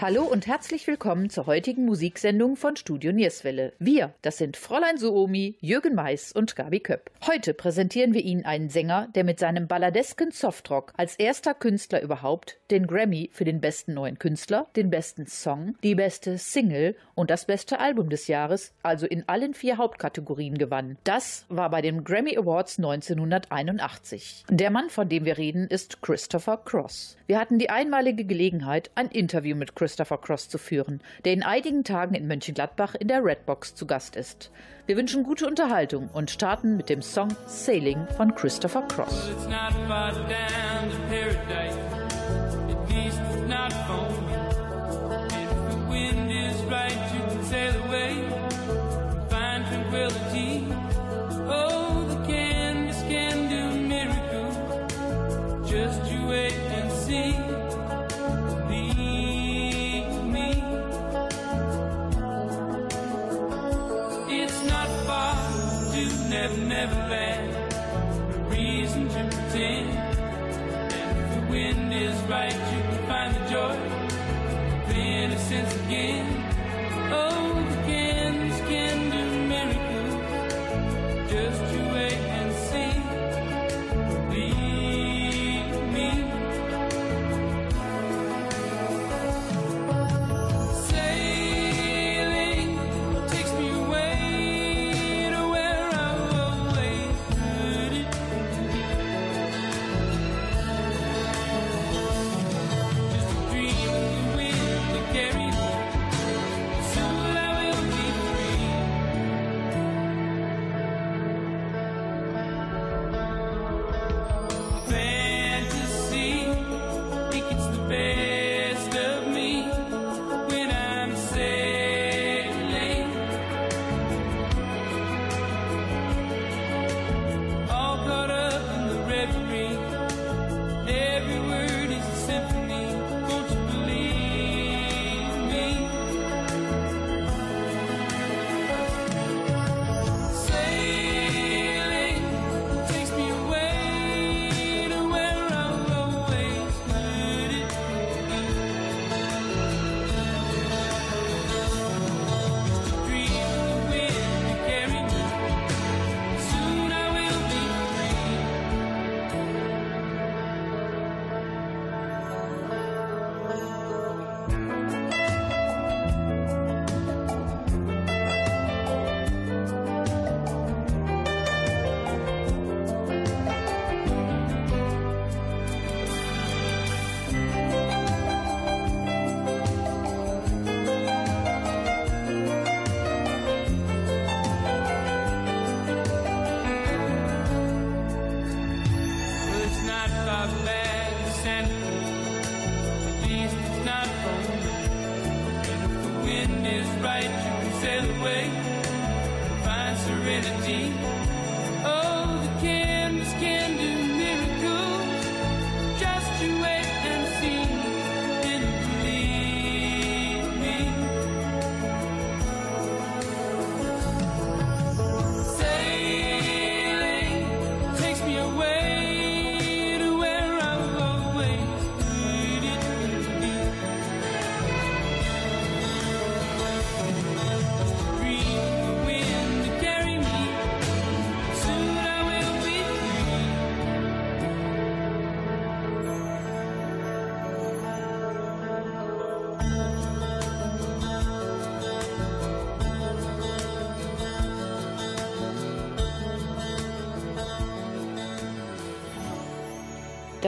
Hallo und herzlich willkommen zur heutigen Musiksendung von Studio Nierswelle. Wir, das sind Fräulein Suomi, Jürgen Mais und Gabi Köpp. Heute präsentieren wir Ihnen einen Sänger, der mit seinem balladesken Softrock als erster Künstler überhaupt den Grammy für den besten neuen Künstler, den besten Song, die beste Single und das beste Album des Jahres, also in allen vier Hauptkategorien gewann. Das war bei den Grammy Awards 1981. Der Mann, von dem wir reden, ist Christopher Cross. Wir hatten die einmalige Gelegenheit, ein Interview mit Christopher Christopher Cross zu führen, der in einigen Tagen in Mönchengladbach in der Redbox zu Gast ist. Wir wünschen gute Unterhaltung und starten mit dem Song Sailing von Christopher Cross.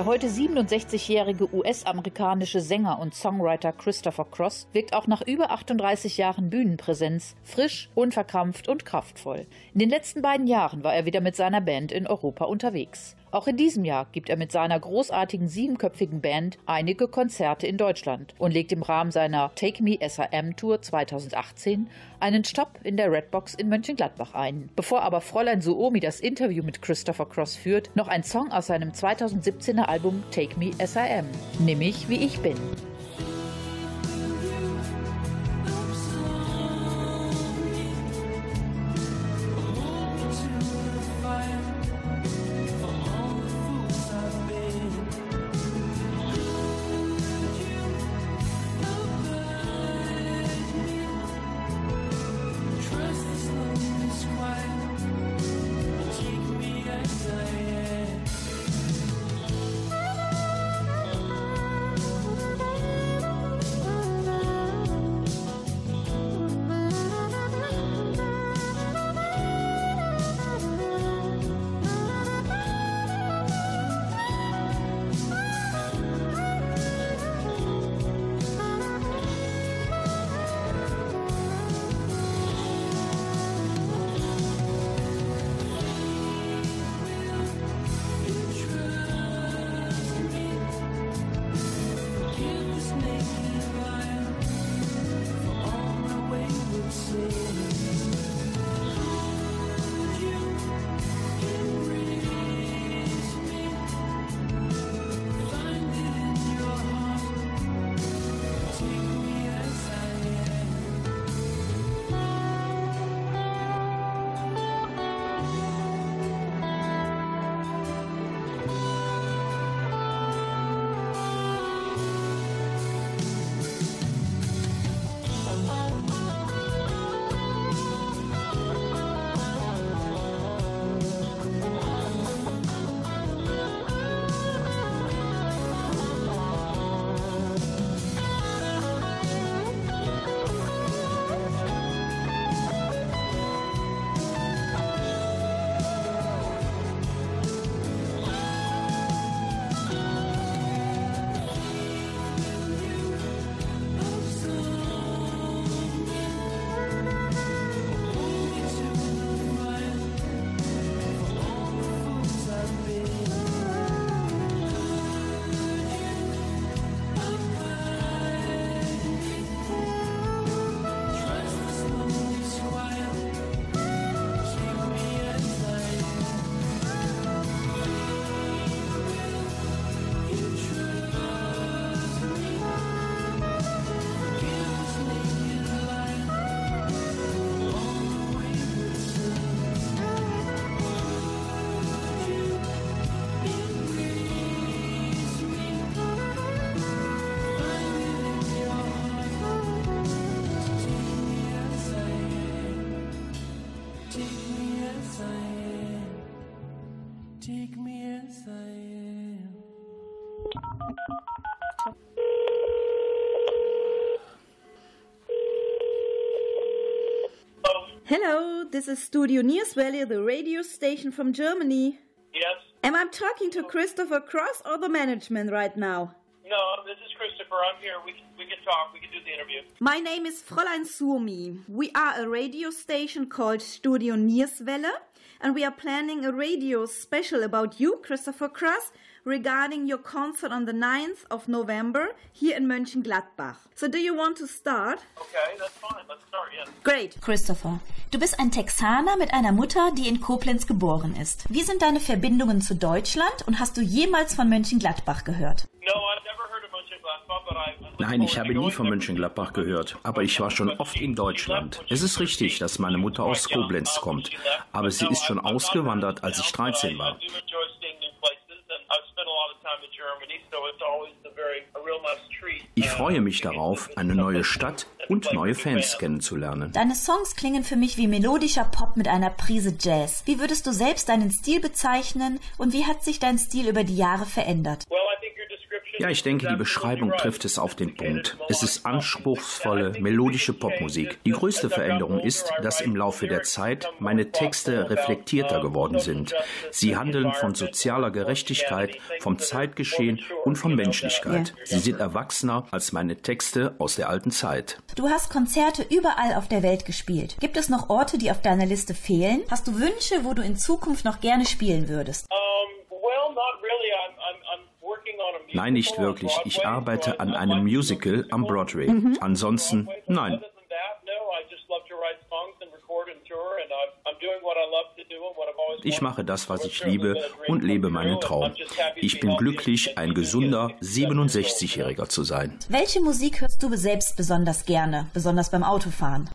Der heute 67-jährige US-amerikanische Sänger und Songwriter Christopher Cross wirkt auch nach über 38 Jahren Bühnenpräsenz frisch, unverkrampft und kraftvoll. In den letzten beiden Jahren war er wieder mit seiner Band in Europa unterwegs. Auch in diesem Jahr gibt er mit seiner großartigen siebenköpfigen Band einige Konzerte in Deutschland und legt im Rahmen seiner Take Me SRM Tour 2018 einen Stopp in der Redbox in Mönchengladbach ein. Bevor aber Fräulein Suomi das Interview mit Christopher Cross führt, noch ein Song aus seinem 2017er Album Take Me SRM, Nimm mich wie ich bin. Hello, this is Studio Nierswelle, the radio station from Germany. Yes. Am I talking to Christopher Cross or the management right now? No, this is Christopher. I'm here. My name is Fräulein Suomi. We are a radio station called Studio Nierswelle, and we are planning a radio special about you, Christopher Cross, regarding your concert on the 9th of November here in Mönchengladbach. So, do you want to start? Okay, that's fine. Let's start. Yes. Great. Christopher, du bist ein Texaner mit einer Mutter, die in Koblenz geboren ist. Wie sind deine Verbindungen zu Deutschland und hast du jemals von Mönchengladbach gehört? No, I've never Nein, ich habe nie von. Mönchengladbach gehört, aber ich war schon oft in Deutschland. Es ist richtig, dass meine Mutter aus Koblenz kommt, aber sie ist schon ausgewandert, als ich 13 war. Ich freue mich darauf, eine neue Stadt und neue Fans kennenzulernen. Deine Songs klingen für mich wie melodischer Pop mit einer Prise Jazz. Wie würdest du selbst deinen Stil bezeichnen und wie hat sich dein Stil über die Jahre verändert? Well, I think your description Ja, ich denke, die Beschreibung trifft es auf den Punkt. Es ist anspruchsvolle, melodische Popmusik. Die größte Veränderung ist, dass im Laufe der Zeit meine Texte reflektierter geworden sind. Sie handeln von sozialer Gerechtigkeit, vom Zeitgeschehen und von Menschlichkeit. Sie sind erwachsener als meine Texte aus der alten Zeit. Du hast Konzerte überall auf der Welt gespielt. Gibt es noch Orte, die auf deiner Liste fehlen? Hast du Wünsche, wo du in Zukunft noch gerne spielen würdest? Um, well, not really. I'm, I'm, I'm working on a musical Nein, nicht wirklich. Ich arbeite an einem Musical am Broadway. Ansonsten, Broadway. nein. Ich mache das, was ich liebe und lebe meinen Traum. Ich bin glücklich, ein gesunder able to do so. 67-Jähriger zu sein. Welche Musik hörst du selbst besonders gerne, besonders beim Autofahren?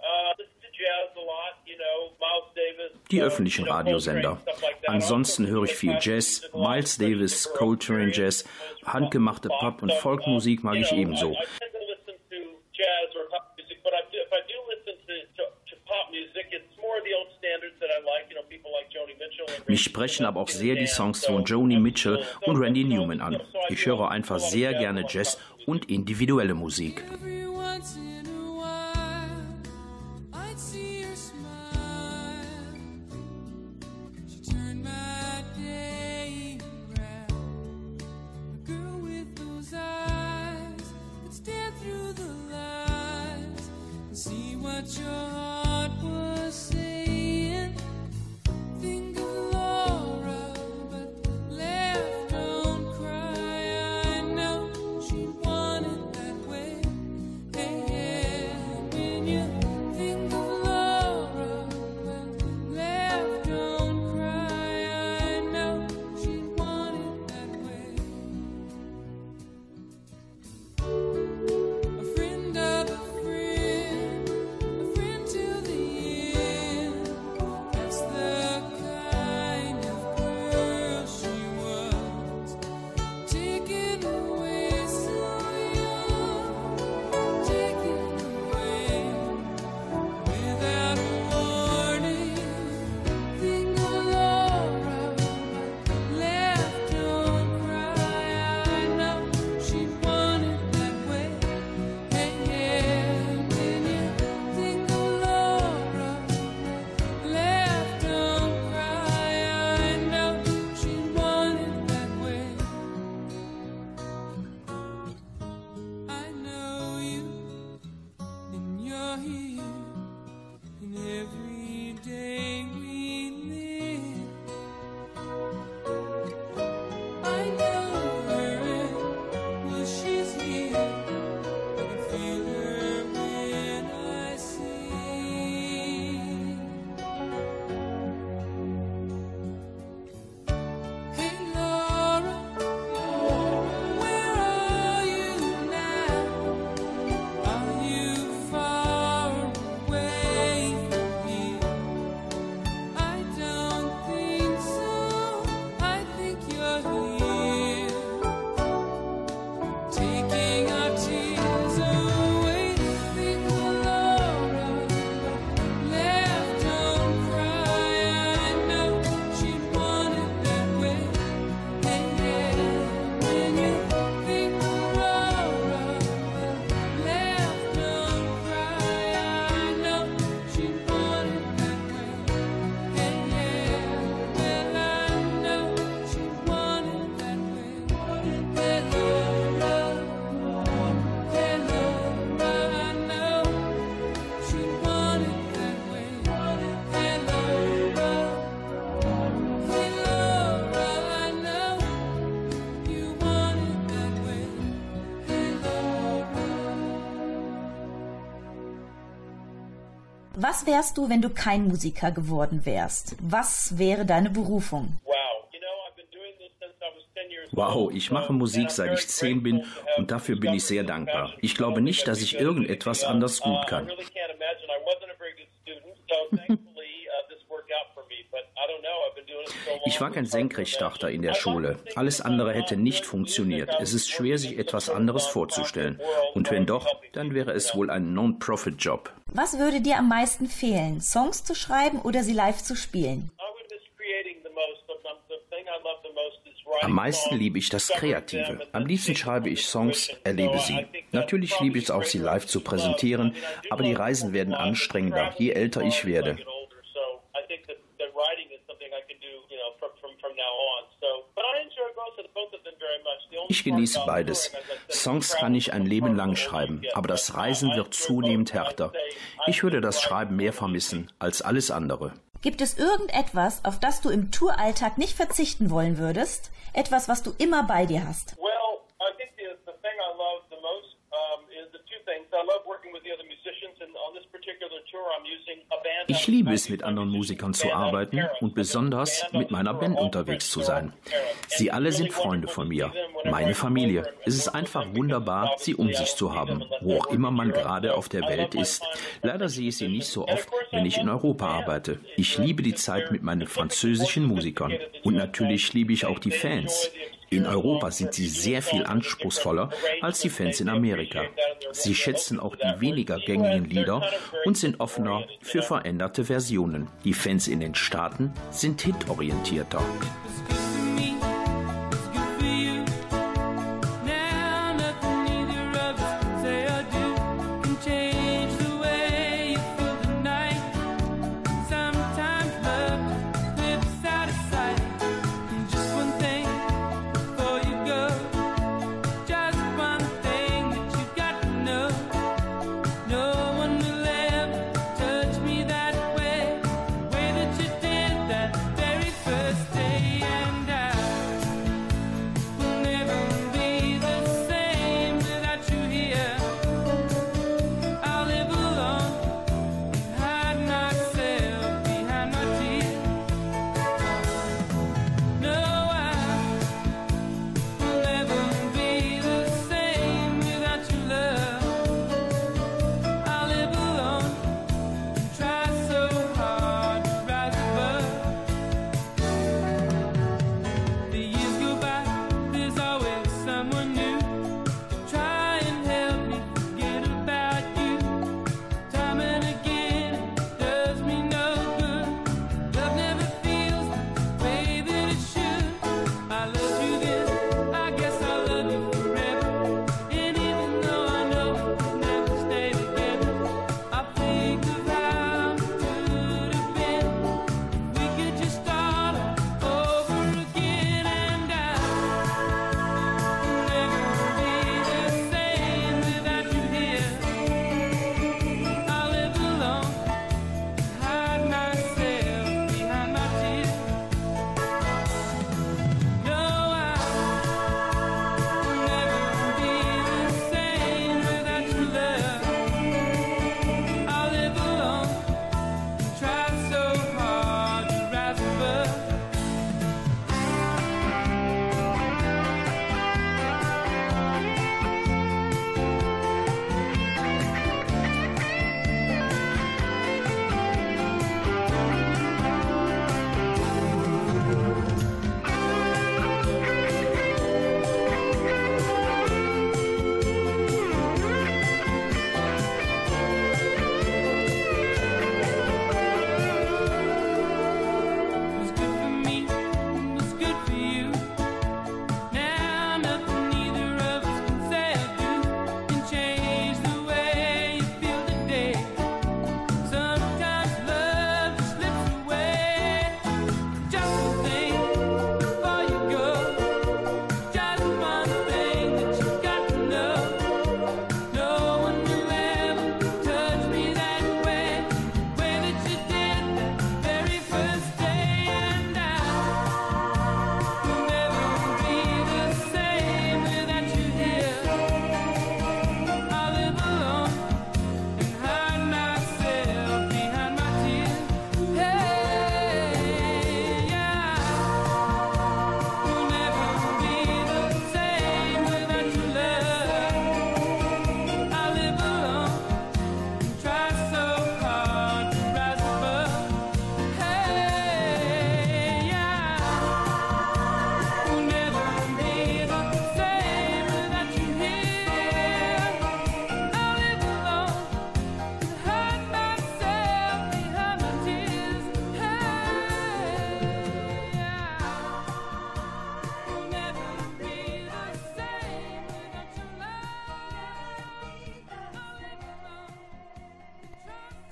Uh, listen to jazz a lot. You know, Miles Davis. Die uh, öffentlichen Radiosender. Ansonsten Also, höre ich viel Jazz, Miles Davis, Coltrane Jazz, handgemachte Pop- und Folkmusik mag ich ebenso. I, I tend to listen to jazz or pop music, but I do, if I do listen to, to, to pop music, it's more the old standards that I like. You know, people like Joni Mitchell. And Mich sprechen aber auch sehr die Songs von Joni Mitchell und Randy Newman an. Ich höre einfach sehr gerne Jazz und individuelle Musik. Was wärst du, wenn du kein Musiker geworden wärst? Was wäre deine Berufung? Wow, ich mache Musik seit ich zehn bin und dafür bin ich sehr dankbar. Ich glaube nicht, dass ich irgendetwas anders gut kann. Ich war kein Senkrechtstarter in der Schule. Alles andere hätte nicht funktioniert. Es ist schwer, sich etwas anderes vorzustellen. Und wenn doch, dann wäre es wohl ein Non-Profit-Job. Was würde dir am meisten fehlen? Songs zu schreiben oder sie live zu spielen? Am meisten liebe ich das Kreative. Am liebsten schreibe ich Songs, erlebe sie. Natürlich liebe ich es auch, sie live zu präsentieren, aber die Reisen werden anstrengender, je älter ich werde. Ich genieße beides. Songs kann ich ein Leben lang schreiben, aber das Reisen wird zunehmend härter. Ich würde das Schreiben mehr vermissen als alles andere. Gibt es irgendetwas, auf das du im Touralltag nicht verzichten wollen würdest? Etwas, was du immer bei dir hast? Ich liebe es, mit anderen Musikern zu arbeiten und besonders mit meiner Band unterwegs zu sein. Sie alle sind Freunde von mir, meine Familie. Es ist einfach wunderbar, sie um sich zu haben, wo auch immer man gerade auf der Welt ist. Leider sehe ich sie nicht so oft, wenn ich in Europa arbeite. Ich liebe die Zeit mit meinen französischen Musikern. Und natürlich liebe ich auch die Fans. In Europa sind sie sehr viel anspruchsvoller als die Fans in Amerika. Sie schätzen auch die weniger gängigen Lieder und sind offener für veränderte Versionen. Die Fans in den Staaten sind hitorientierter.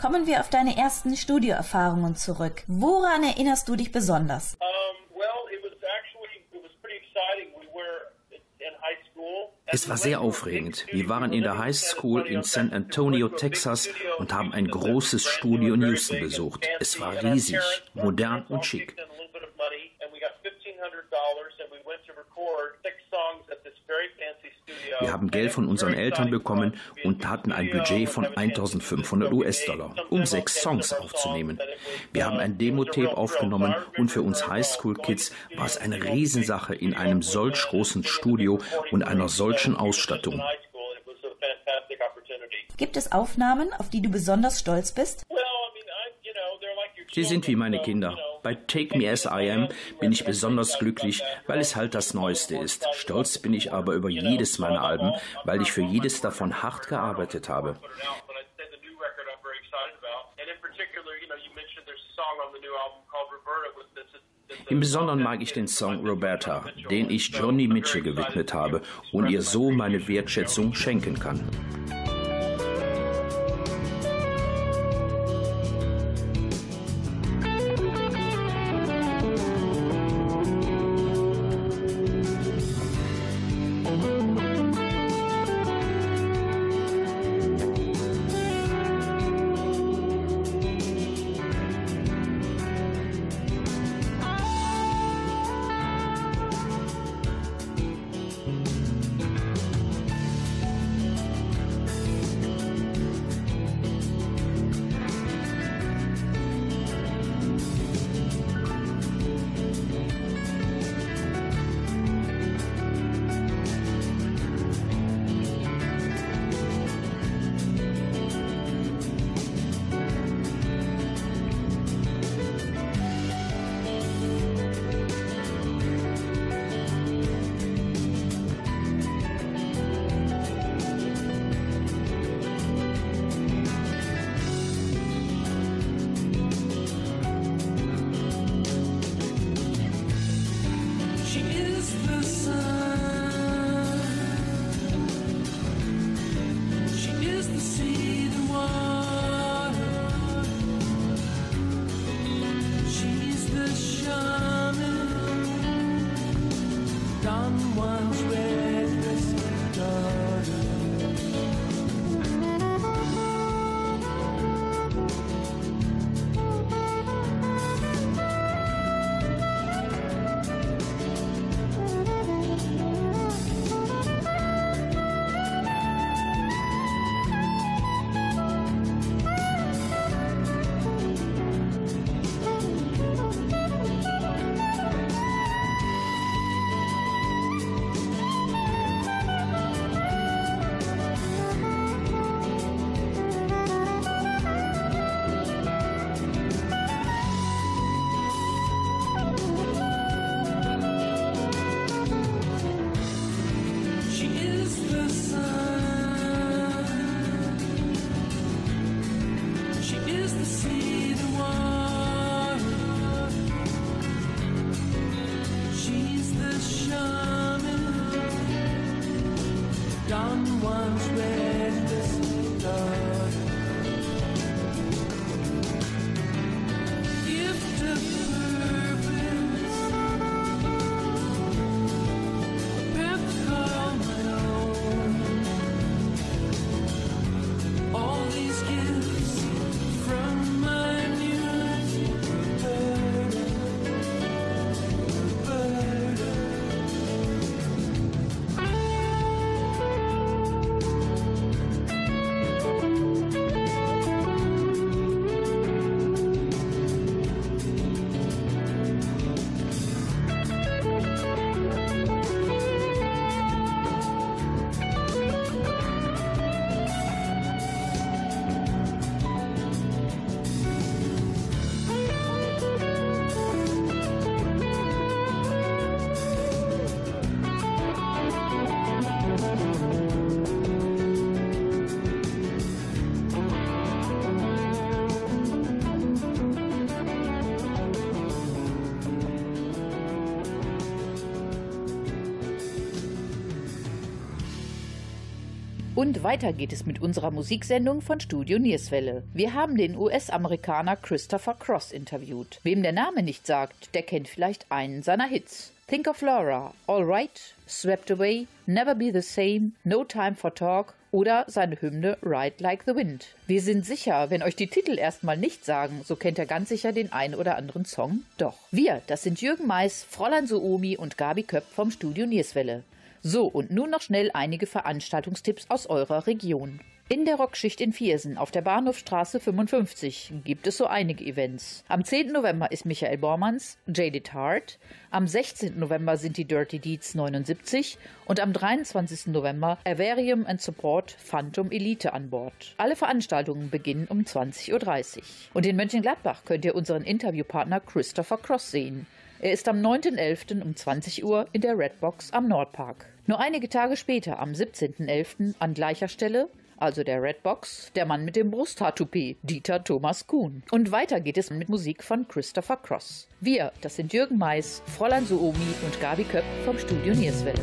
Kommen wir auf deine ersten Studioerfahrungen zurück. Woran erinnerst du dich besonders? Es war sehr aufregend. Wir waren in der High School in San Antonio, Texas und haben ein großes Studio in Houston besucht. Es war riesig, modern und schick. Wir haben Geld von unseren Eltern bekommen und hatten ein Budget von 1500 US-Dollar, um sechs Songs aufzunehmen. Wir haben ein Demo-Tape aufgenommen und für uns Highschool-Kids war es eine Riesensache in einem solch großen Studio und einer solchen Ausstattung. Gibt es Aufnahmen, auf die du besonders stolz bist? Sie sind wie meine Kinder. Bei Take Me As I Am bin ich besonders glücklich, weil es halt das Neueste ist. Stolz bin ich aber über jedes meiner Alben, weil ich für jedes davon hart gearbeitet habe. Im Besonderen mag ich den Song Roberta, den ich Johnny Mitchell gewidmet habe und ihr so meine Wertschätzung schenken kann. Und weiter geht es mit unserer Musiksendung von Studio Nierswelle. Wir haben den US-Amerikaner Christopher Cross interviewt. Wem der Name nicht sagt, der kennt vielleicht einen seiner Hits. Think of Laura, All Right, Swept Away, Never Be the Same, No Time for Talk oder seine Hymne Ride Like the Wind. Wir sind sicher, wenn euch die Titel erstmal nicht sagen, so kennt ihr ganz sicher den ein oder anderen Song doch. Wir, das sind Jürgen Mais, Fräulein Suomi und Gabi Köpp vom Studio Nierswelle. So, und nun noch schnell einige Veranstaltungstipps aus eurer Region. In der Rockschicht in Viersen auf der Bahnhofstraße 55 gibt es so einige Events. Am 10. November ist Michael Bormanns Jaded Heart, am 16. November sind die Dirty Deeds 79 und am 23. November Avarium and Support Phantom Elite an Bord. Alle Veranstaltungen beginnen um 20.30 Uhr. Und in Mönchengladbach könnt ihr unseren Interviewpartner Christopher Cross sehen. Er ist am 9.11. um 20 Uhr in der Redbox am Nordpark. Nur einige Tage später, am 17.11. an gleicher Stelle, also der Redbox, der Mann mit dem Brusthaartoupet, Dieter Thomas Kuhn. Und weiter geht es mit Musik von Christopher Cross. Wir, das sind Jürgen Mais, Fräulein Suomi und Gabi Köpp vom Studio Nierswelle.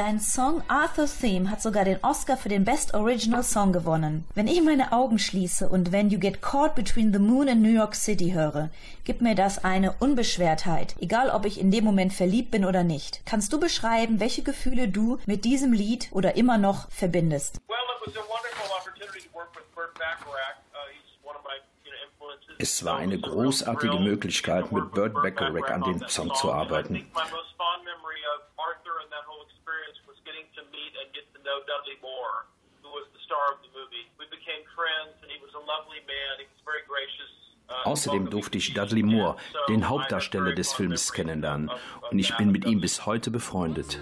Dein Song Arthur's Theme hat sogar den Oscar für den Best Original Song gewonnen. Wenn ich meine Augen schließe und When You Get Caught Between the Moon and New York City höre, gibt mir das eine Unbeschwertheit, egal ob ich in dem Moment verliebt bin oder nicht. Kannst du beschreiben, welche Gefühle du mit diesem Lied oder immer noch verbindest? Well, it was a wonderful opportunity to work with Burt Bacharach. Uh, he's one of my you know, influences. Es war eine großartige Möglichkeit, mit Burt Bacharach an dem Song zu arbeiten. I think my most fond memory of Arthur and that whole experience was getting to meet and get to know Dudley Moore, who was the star of the movie. We became friends, and he was a lovely man. He was very gracious. uh, Außerdem durfte ich Dudley. Moore, den Hauptdarsteller des Films, kennenlernen. Und ich bin mit ihm bis heute befreundet.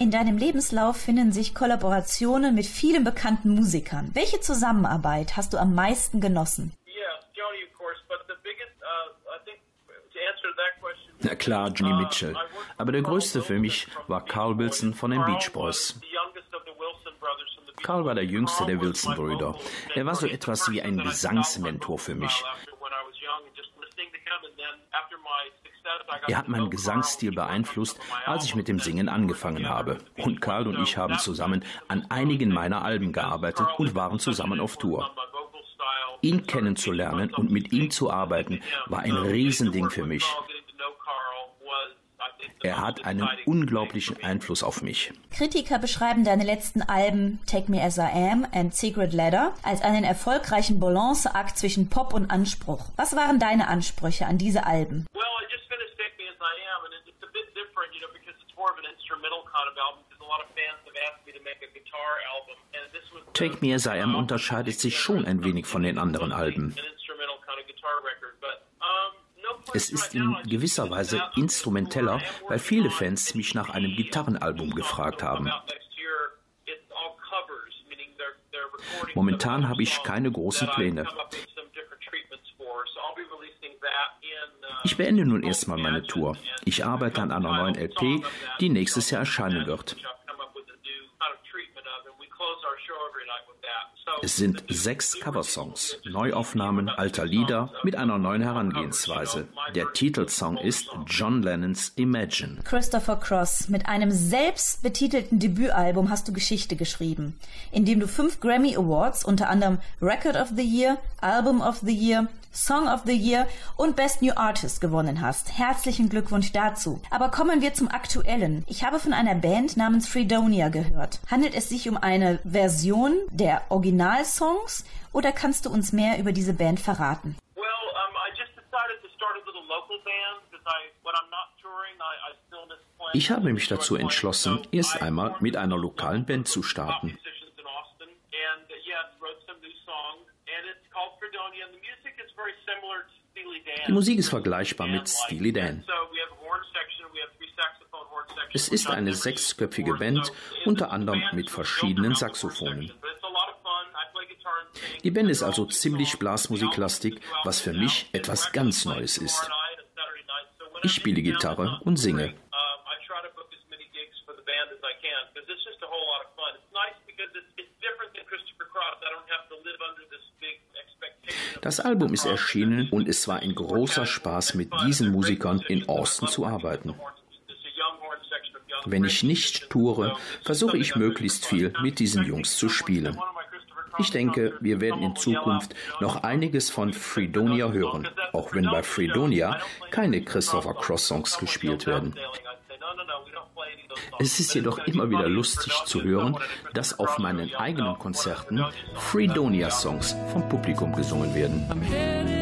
In deinem Lebenslauf finden sich Kollaborationen mit vielen bekannten Musikern. Welche Zusammenarbeit hast du am meisten genossen? Yeah, Joni, of course. But the biggest, uh, I think, to answer that question. Na klar, Joni Mitchell. Aber der größte für mich war Carl Wilson von den Beach Boys. Carl war der jüngste der Wilson-Brüder. Er war so etwas wie ein Gesangsmentor für mich. Er hat meinen Gesangsstil beeinflusst, als ich mit dem Singen angefangen habe. Und Karl und ich haben zusammen an einigen meiner Alben gearbeitet und waren zusammen auf Tour. Ihn kennenzulernen und mit ihm zu arbeiten, war ein Riesending für mich. Er hat einen unglaublichen Einfluss auf mich. Kritiker beschreiben deine letzten Alben Take Me As I Am and Secret Letter als einen erfolgreichen Balanceakt zwischen Pop und Anspruch. Was waren deine Ansprüche an diese Alben? Well, I just finished Take Me As I Am, and it's a bit different, you know, because it's more of an instrumental kind of album. Because a lot of fans have asked me to make a guitar album, and this was Take Me As I Am unterscheidet sich schon ein wenig von den anderen Alben. Es ist in gewisser Weise instrumenteller, weil viele Fans mich nach einem Gitarrenalbum gefragt haben. Momentan habe ich keine großen Pläne. Ich beende nun erstmal meine Tour. Ich arbeite an einer neuen LP, die nächstes Jahr erscheinen wird. Es sind sechs Coversongs, Neuaufnahmen alter Lieder mit einer neuen Herangehensweise. Der Titelsong ist John Lennons Imagine. Christopher Cross, mit einem selbst betitelten Debütalbum hast du Geschichte geschrieben, in dem du fünf Grammy Awards, unter anderem Record of the Year, Album of the Year, Song of the Year und Best New Artist gewonnen hast. Herzlichen Glückwunsch dazu. Aber kommen wir zum Aktuellen. Ich habe von einer Band namens Fredonia gehört. Handelt es sich um eine Version der Originalsongs oder kannst du uns mehr über diese Band verraten? Well, um, I just decided to start a little local band because I, when I'm not touring, I, I still miss playing. Ich habe mich dazu entschlossen, erst einmal mit einer lokalen Band zu starten. It's to. Die Musik ist vergleichbar mit Steely Dan. Have have. Es ist eine sechsköpfige Band, unter anderem mit verschiedenen Saxophonen. Die Band ist also ziemlich blasmusiklastig, was für mich etwas ganz Neues ist. Ich spiele Gitarre und singe. Das Album ist erschienen und es war ein großer Spaß, mit diesen Musikern in Austin zu arbeiten. Wenn ich nicht toure, versuche ich möglichst viel mit diesen Jungs zu spielen. Ich denke, wir werden in Zukunft noch einiges von Fredonia hören, auch wenn bei Fredonia keine Christopher Cross Songs gespielt werden. Es ist jedoch immer wieder lustig zu hören, dass auf meinen eigenen Konzerten Fredonia Songs vom Publikum gesungen werden.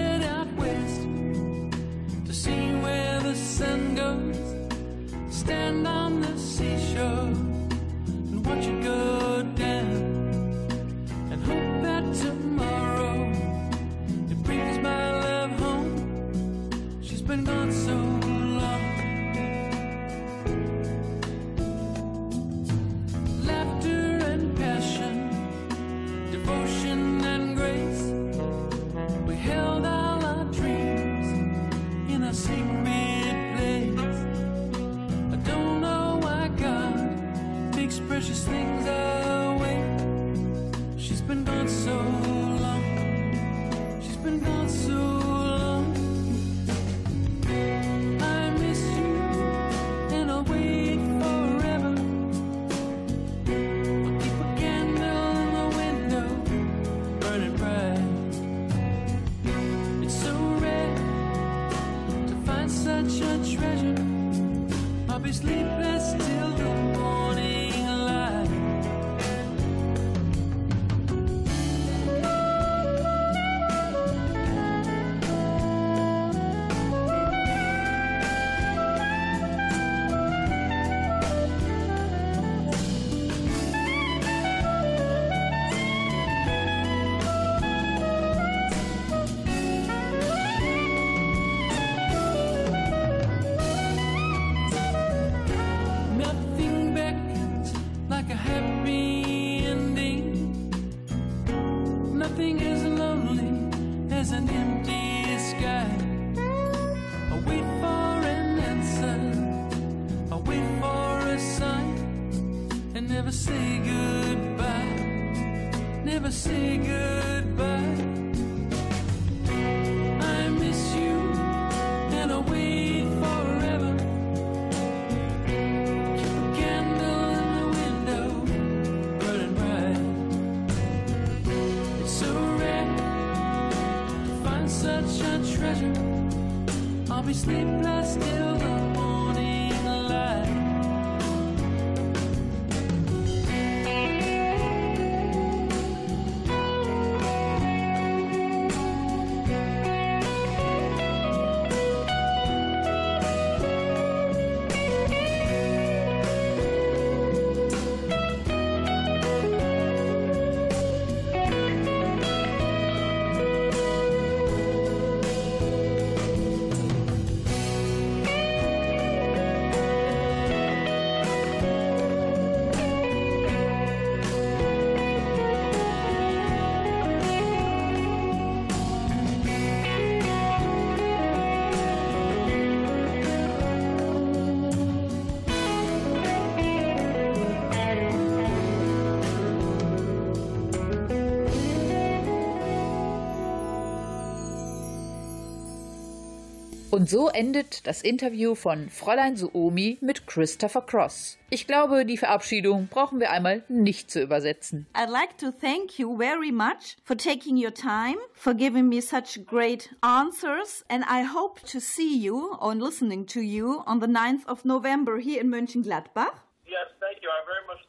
Und so endet das Interview von Fräulein Suomi mit Christopher Cross. Ich glaube, die Verabschiedung brauchen wir einmal nicht zu übersetzen. I'd like to thank you very much for taking your time, for giving me such great answers, and I hope to see you or listening to you on the 9th of November here in Mönchengladbach. Yes, thank you. I very much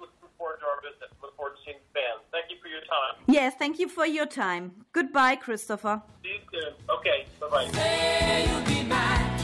Yes, thank you for your time. Goodbye, Christopher. See you soon. Okay, bye bye.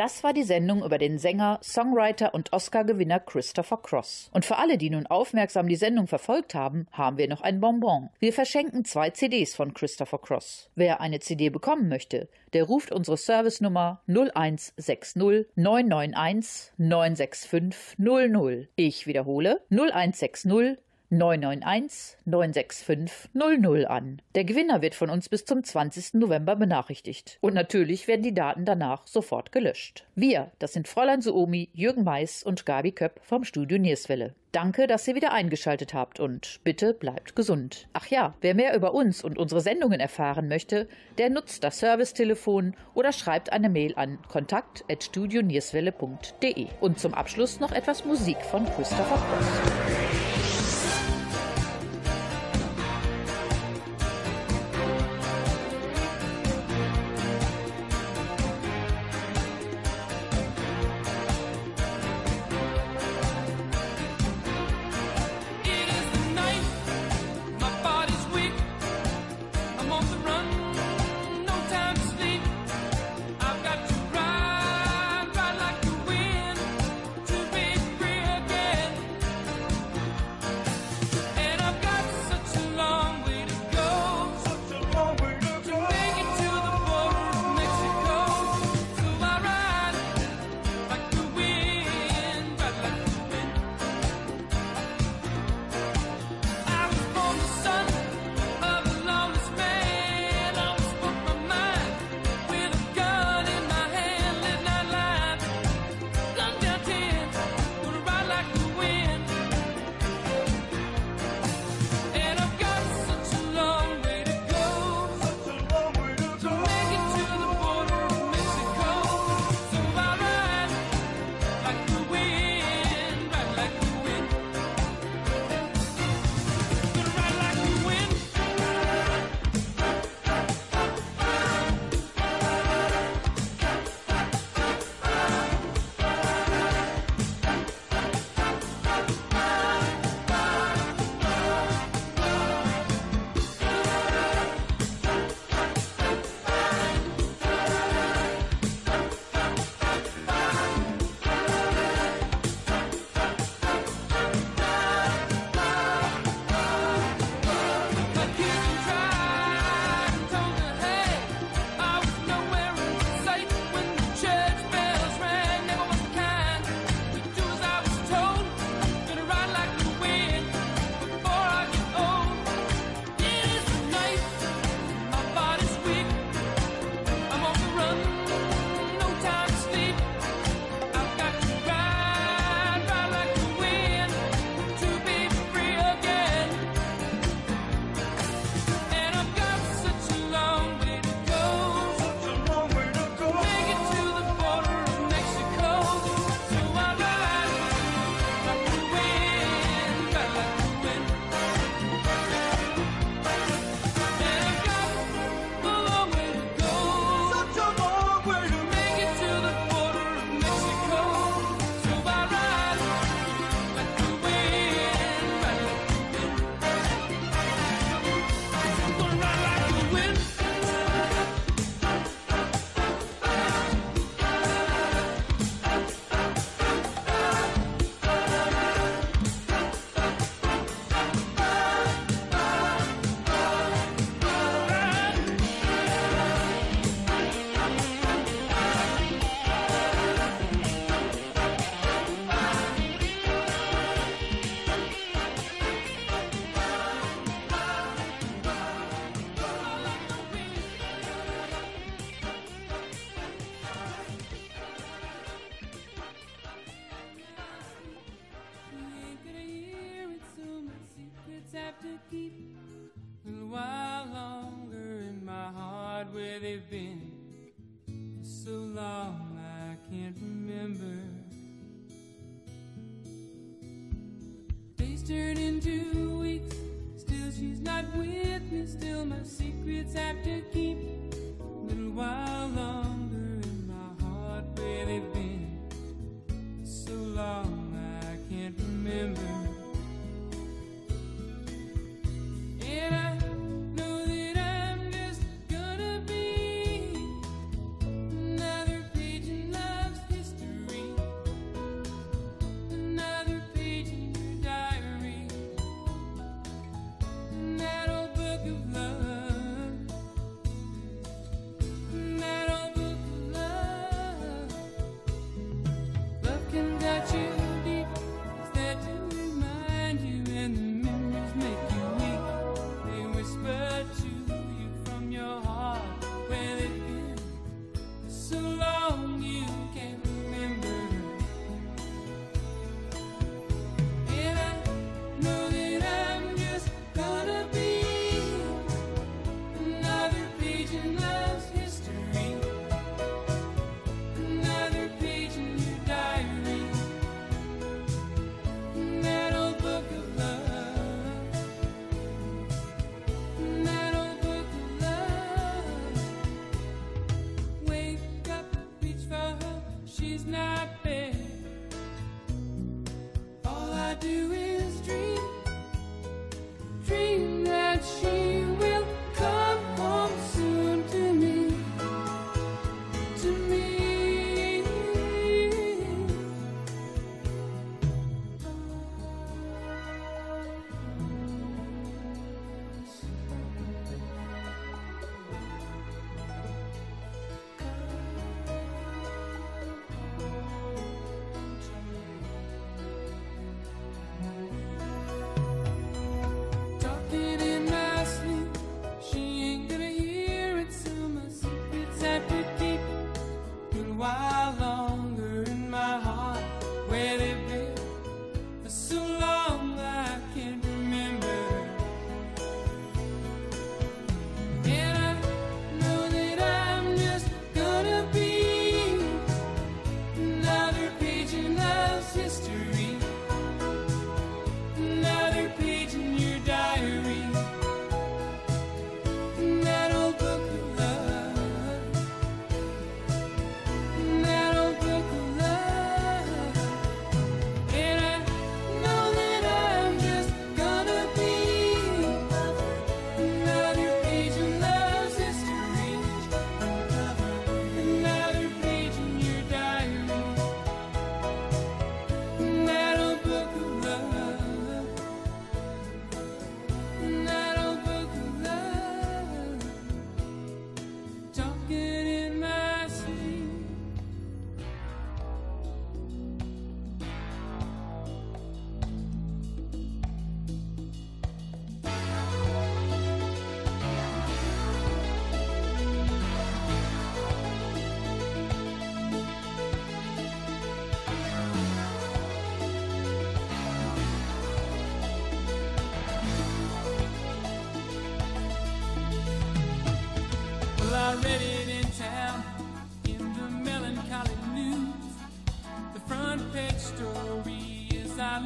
Das war die Sendung über den Sänger, Songwriter und Oscar-Gewinner Christopher Cross. Und für alle, die nun aufmerksam die Sendung verfolgt haben, haben wir noch ein Bonbon. Wir verschenken zwei CDs von Christopher Cross. Wer eine CD bekommen möchte, der ruft unsere Servicenummer 0160 991 965 00. Ich wiederhole 0160 991 965 00 an. Der Gewinner wird von uns bis zum 20. November benachrichtigt. Und natürlich werden die Daten danach sofort gelöscht. Wir, das sind Fräulein Suomi, Jürgen Mais und Gabi Köpp vom Studio Nierswelle. Danke, dass ihr wieder eingeschaltet habt und bitte bleibt gesund. Ach ja, wer mehr über uns und unsere Sendungen erfahren möchte, der nutzt das Servicetelefon oder schreibt eine Mail an kontakt@studionierswelle.de. Und zum Abschluss noch etwas Musik von Christopher Cross.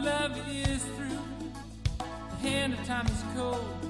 Love is through. The hand of time is cold.